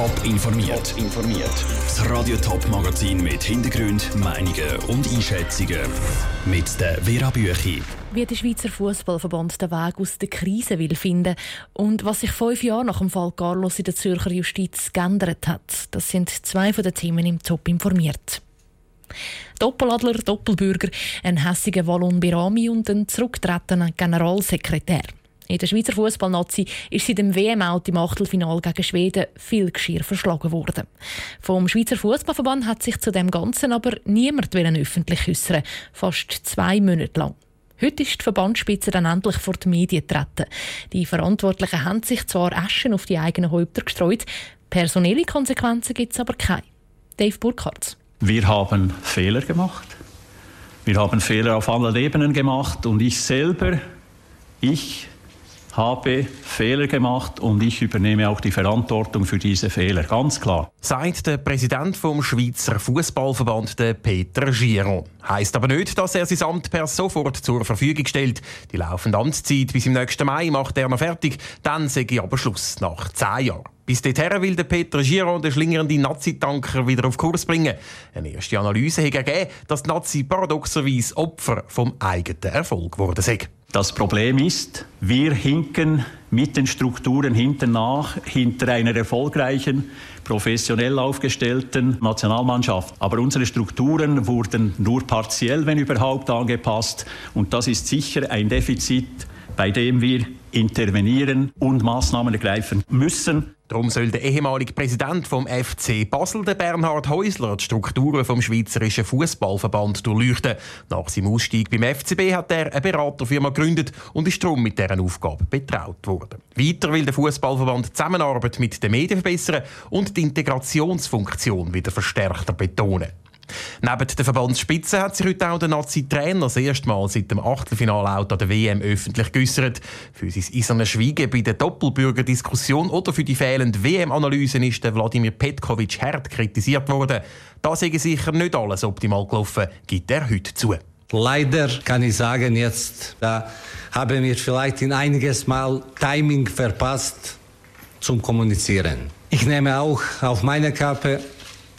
Top informiert. informiert. Das Radio Top Magazin mit Hintergrund, Meinungen und Einschätzungen mit der Vera Büchi. Wie der Schweizer Fußballverband den Weg aus der Krise will finden und was sich fünf Jahre nach dem Fall Carlos in der Zürcher Justiz geändert hat, das sind zwei von den Themen im Top informiert. Doppeladler, Doppelbürger, ein hässiger Wallon Birami und ein zurücktretender Generalsekretär. In der Schweizer Fußballnazi ist sie dem WM-Out im Achtelfinal gegen Schweden viel Geschirr verschlagen worden. Vom Schweizer Fußballverband hat sich zu dem Ganzen aber niemand öffentlich äußern, fast zwei Monate lang. Heute ist die Verbandsspitze dann endlich vor die Medien getreten. Die Verantwortlichen haben sich zwar Aschen auf die eigenen Häupter gestreut, personelle Konsequenzen gibt es aber keine. Dave Burkhardt. Wir haben Fehler gemacht. Wir haben Fehler auf allen Ebenen gemacht und ich selber, ich habe Fehler gemacht und ich übernehme auch die Verantwortung für diese Fehler, ganz klar. Sagt der Präsident vom Schweizer Fußballverband, Peter Giron. Heißt aber nicht, dass er sein Amt per sofort zur Verfügung stellt. Die laufende Amtszeit bis im nächsten Mai macht er noch fertig, dann sage ich aber Schluss nach zehn Jahren. Bis dahin will Peter Giron den schlingernden Nazi-Tanker wieder auf Kurs bringen. Eine erste Analyse hat ergeben, dass die Nazi paradoxerweise Opfer vom eigenen Erfolg geworden sind. Das Problem ist, wir hinken mit den Strukturen hinten nach, hinter einer erfolgreichen, professionell aufgestellten Nationalmannschaft. Aber unsere Strukturen wurden nur partiell, wenn überhaupt, angepasst. Und das ist sicher ein Defizit, bei dem wir intervenieren und Maßnahmen ergreifen müssen. Darum soll der ehemalige Präsident vom FC Basel, der Bernhard Häusler, die Strukturen vom Schweizerischen Fußballverband durchleuchten. Nach seinem Ausstieg beim FCB hat er eine Beraterfirma gegründet und ist darum mit deren Aufgabe betraut worden. Weiter will der Fußballverband die Zusammenarbeit mit den Medien verbessern und die Integrationsfunktion wieder verstärkter betonen. Neben der Verbandsspitze hat sich heute auch der Nazi-Trainer das erste Mal seit dem Achtelfinalauto der WM öffentlich geäußert. Für sein eisernes Schweigen bei der Doppelbürgerdiskussion oder für die fehlende WM-Analysen ist der Wladimir Petkovic hart kritisiert worden. Da sei sicher nicht alles optimal gelaufen, gibt er heute zu. Leider kann ich sagen, jetzt da haben wir vielleicht in einiges Mal Timing verpasst zum Kommunizieren. Ich nehme auch auf meine Kappe,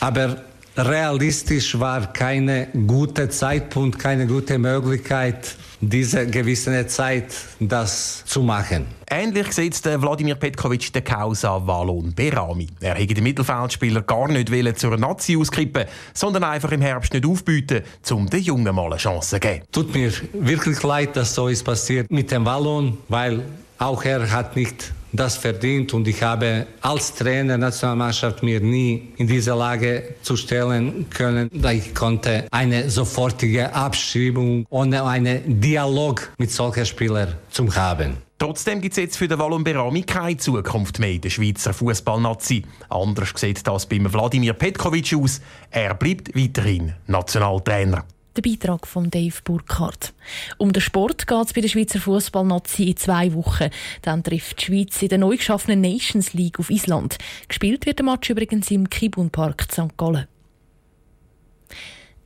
aber realistisch war keine gute Zeitpunkt, keine gute Möglichkeit, diese gewisse Zeit das zu machen. Ähnlich sieht Wladimir Petkovic der Causa Wallon Berami. Er hätte den Mittelfeldspieler gar nicht zur Nazi auskippen, sondern einfach im Herbst nicht aufbieten, um den Jungen mal eine Chance zu geben. Tut mir wirklich leid, dass so ist passiert mit dem Wallon, weil auch er hat nicht das verdient und ich habe als Trainer Nationalmannschaft mir nie in diese Lage zu stellen können. Ich konnte eine sofortige Abschiebung ohne einen Dialog mit solchen Spielern zu haben. Trotzdem gibt es jetzt für den Wallon Berami keine Zukunft mehr in der Schweizer Fußballnazi. Anders sieht das beim Wladimir Petkovic aus. Er bleibt weiterhin Nationaltrainer. Der Beitrag von Dave Burkhardt. Um den Sport geht es bei der Schweizer Fußballnazi in zwei Wochen. Dann trifft die Schweiz in der neu geschaffenen Nations League auf Island. Gespielt wird der Match übrigens im Kibun Park St. Gallen.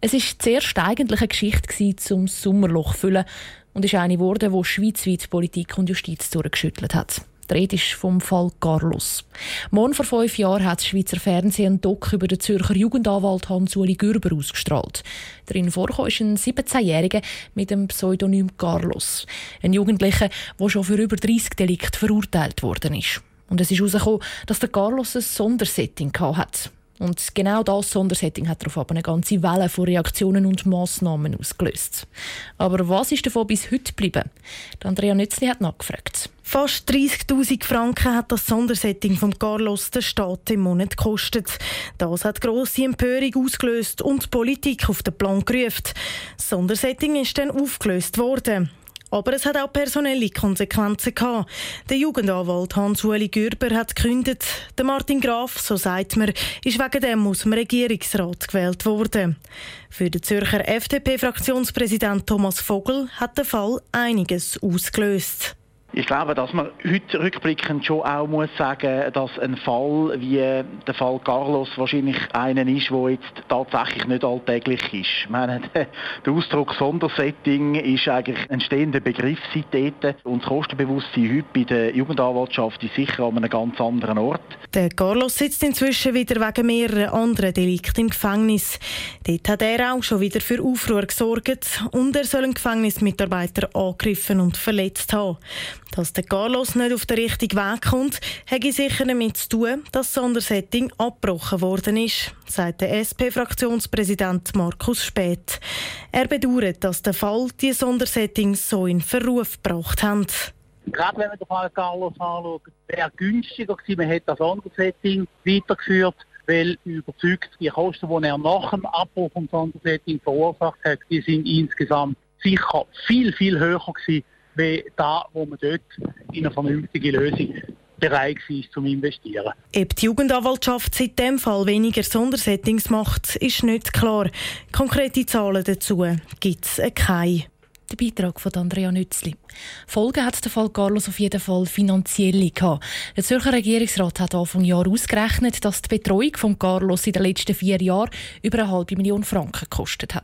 Es war zuerst eigentlich eine Geschichte zum Sommerloch zu füllen und ist eine geworden, die schweizweit Politik und Justiz durchgeschüttelt hat. Die Rede ist vom Fall Carlos. Morgen vor fünf Jahren hat das Schweizer Fernsehen ein Doc über den Zürcher Jugendanwalt Hans-Uli Gürber ausgestrahlt. Darin vorkam ist ein 17-Jähriger mit dem Pseudonym Carlos. Ein Jugendlicher, der schon für über 30 Delikte verurteilt worden ist. Und es ist herausgekommen, dass der Carlos ein Sondersetting hatte. Und genau das Sondersetting hat darauf eine ganze Welle von Reaktionen und Massnahmen ausgelöst. Aber was ist davon bis heute geblieben? Andrea Nützli hat nachgefragt. Fast 30.000 Franken hat das Sondersetting von Carlos der Staat im Monat gekostet. Das hat grosse Empörung ausgelöst und die Politik auf den Plan gerufen. Das Sondersetting ist dann aufgelöst worden. Aber es hat auch personelle Konsequenzen gehabt. Der Jugendanwalt Hans-Uli Gürber hat gekündigt. Der Martin Graf, so sagt man, ist wegen dem aus dem Regierungsrat gewählt worden. Für den Zürcher FDP-Fraktionspräsident Thomas Vogel hat der Fall einiges ausgelöst. Ich glaube, dass man heute rückblickend schon auch muss sagen, dass ein Fall wie der Fall Carlos wahrscheinlich einer ist, der jetzt tatsächlich nicht alltäglich ist. Ich meine, der Ausdruck Sondersetting ist eigentlich ein stehender Begriff seit dort und das Kostenbewusstsein heute bei der Jugendanwaltschaft ist sicher an einem ganz anderen Ort. Der Carlos sitzt inzwischen wieder wegen mehrerer anderen Delikte im Gefängnis. Dort hat er auch schon wieder für Aufruhr gesorgt und er soll einen Gefängnismitarbeiter angegriffen und verletzt haben. Dass der Carlos nicht auf den richtigen Weg kommt, hat sicher damit zu tun, dass das Sondersetting abgebrochen worden ist, sagt der SP-Fraktionspräsident Markus Späth. Er bedauert, dass der Fall die Sondersettings so in Verruf gebracht hat. Gerade wenn man den Fall Carlos anschaut, wäre günstiger gewesen, man hätte das Sondersetting weitergeführt, weil überzeugt, die Kosten, die er nach dem Abbruch vom Sondersetting verursacht hat, die sind insgesamt sicher viel, viel höher gewesen, wie da, wo man dort in eine vernünftige Lösung bereit ist zum Investieren. Ob die Jugendanwaltschaft seit dem Fall weniger Sondersettings macht, ist nicht klar. Konkrete Zahlen dazu gibt es keine. Der Beitrag von Andrea Nützli. Folge hat der Fall Carlos auf jeden Fall finanzielle gehabt. Der Zürcher Regierungsrat hat Anfang Jahr ausgerechnet, dass die Betreuung von Carlos in den letzten vier Jahren über eine halbe Million Franken gekostet hat.